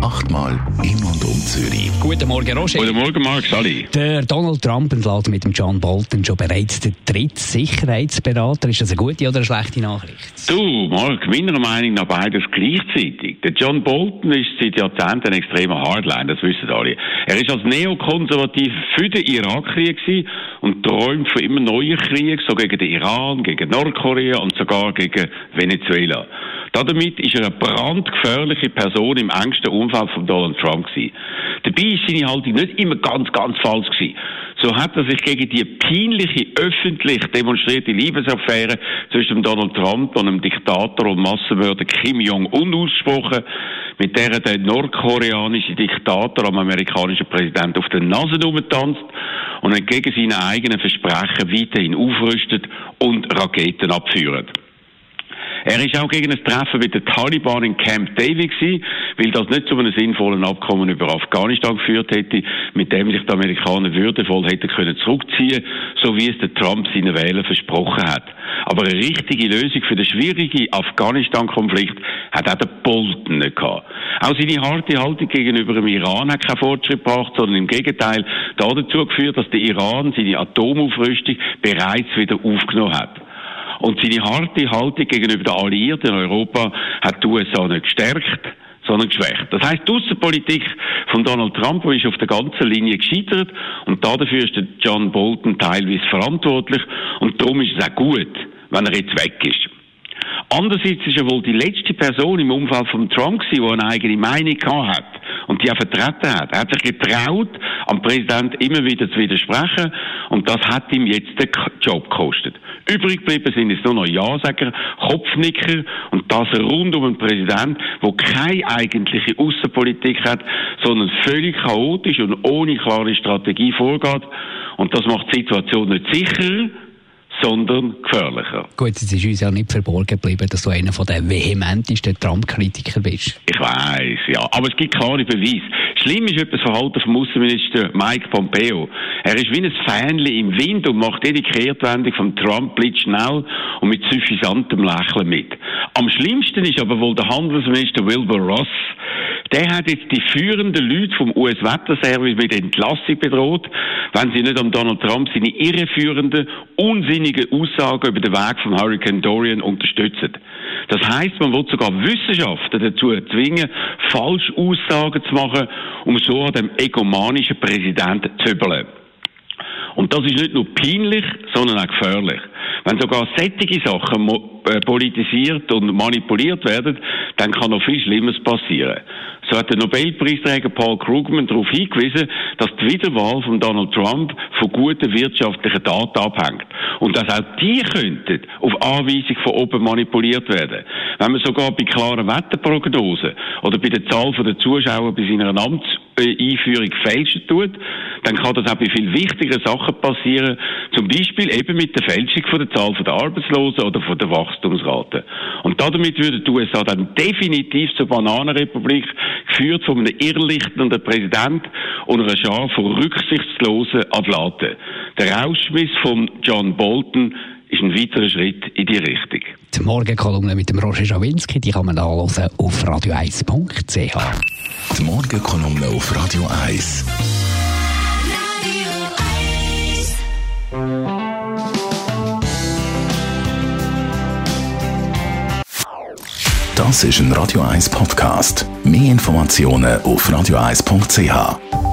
Achtmal in und um Zürich. Guten Morgen, Roger. Guten Morgen, Marc, Sally. Der Donald Trump entlädt mit dem John Bolton schon bereits den dritten Sicherheitsberater. Ist das eine gute oder eine schlechte Nachricht? Du, Marc, meiner Meinung nach beides gleichzeitig. Der John Bolton ist seit Jahrzehnten ein extremer Hardline, das wissen alle. Er ist als Neokonservativ für den Irakkrieg und träumt von immer neuen Kriegen, so gegen den Iran, gegen Nordkorea und sogar gegen Venezuela. Damit ist er eine brandgefährliche Person im engsten Umfeld von Donald Trump gewesen. Dabei ist seine Haltung nicht immer ganz, ganz falsch gewesen. So hat er sich gegen die peinliche, öffentlich demonstrierte Liebesaffäre zwischen Donald Trump und dem Diktator und Massenmörder Kim Jong-un ausgesprochen, mit der der nordkoreanische Diktator am amerikanischen Präsidenten auf den Nase tanzt und entgegen seinen eigenen Versprechen weiterhin aufrüstet und Raketen abführt. Er ist auch gegen ein Treffen mit den Taliban in Camp David gewesen, weil das nicht zu einem sinnvollen Abkommen über Afghanistan geführt hätte, mit dem sich die Amerikaner würdevoll hätten können zurückziehen, so wie es der Trump seinen Wählern versprochen hat. Aber eine richtige Lösung für den schwierigen Afghanistan-Konflikt hat auch der Bolton nicht gehabt. Auch seine harte Haltung gegenüber dem Iran hat keinen Fortschritt gebracht, sondern im Gegenteil dazu geführt, dass der Iran seine Atomaufrüstung bereits wieder aufgenommen hat. Und seine harte Haltung gegenüber den Alliierten in Europa hat die USA nicht gestärkt, sondern geschwächt. Das heißt, die Außenpolitik von Donald Trump ist auf der ganzen Linie gescheitert und dafür ist John Bolton teilweise verantwortlich und darum ist es auch gut, wenn er jetzt weg ist. Andererseits ist er wohl die letzte Person im Umfeld von Trump gewesen, die eine eigene Meinung hat und die auch vertreten hat. Er hat sich getraut, am Präsident immer wieder zu widersprechen und das hat ihm jetzt den Job gekostet. Übrig geblieben sind es nur noch Ja-Sager, Kopfnicker und das rund um einen Präsident, der keine eigentliche Außenpolitik hat, sondern völlig chaotisch und ohne klare Strategie vorgeht. Und das macht die Situation nicht sicherer, sondern gefährlicher. Gut, es ist uns ja nicht verborgen geblieben, dass du einer der vehementesten Trump-Kritiker bist. Ich weiß, ja. Aber es gibt klare Beweise. Schlimm ist etwas Verhalten vom Außenminister Mike Pompeo. Er ist wie ein Fähnchen im Wind und macht jede Kehrtwendung von Trump blitzschnell und mit suffisantem Lächeln mit. Am schlimmsten ist aber wohl der Handelsminister Wilbur Ross, der hat jetzt die führenden Leute vom US-Wetterservice mit Entlassung bedroht, wenn sie nicht an Donald Trump seine irreführenden, unsinnigen Aussagen über den Weg von Hurricane Dorian unterstützen. Das heißt, man wird sogar Wissenschaftler dazu zwingen, falsche Aussagen zu machen, um so an dem egomanischen Präsidenten zu überleben. Und das ist nicht nur peinlich, sondern auch gefährlich. Wenn sogar sättige Sachen äh, politisiert und manipuliert werden, dann kann noch viel Schlimmes passieren. So hat der Nobelpreisträger Paul Krugman darauf hingewiesen, dass die Wiederwahl von Donald Trump von guten wirtschaftlichen Daten abhängt. Und dass auch die könnten auf Anweisung von oben manipuliert werden. Wenn man sogar bei klaren Wetterprognosen oder bei der Zahl der Zuschauer bei seiner Amtseinführung fälschen tut, dann kann das auch bei viel wichtigeren Sachen passieren. Zum Beispiel eben mit der Fälschung von der Zahl der Arbeitslosen oder von der Wachstumsrate. Und damit würde die USA dann definitiv zur Bananenrepublik geführt von einem irrlichtenden Präsident und einer Schar von rücksichtslosen Adlaten. Der Rauschmiss von John Bolton ist ein weiterer Schritt in die Richtung. Die Morgenkolumne mit dem Roger Schawinski, die kann man nachlesen auf radio1.ch. Die Morgenkolumne auf Radio 1. Das ist ein Radio 1 Podcast. Mehr Informationen auf radio1.ch.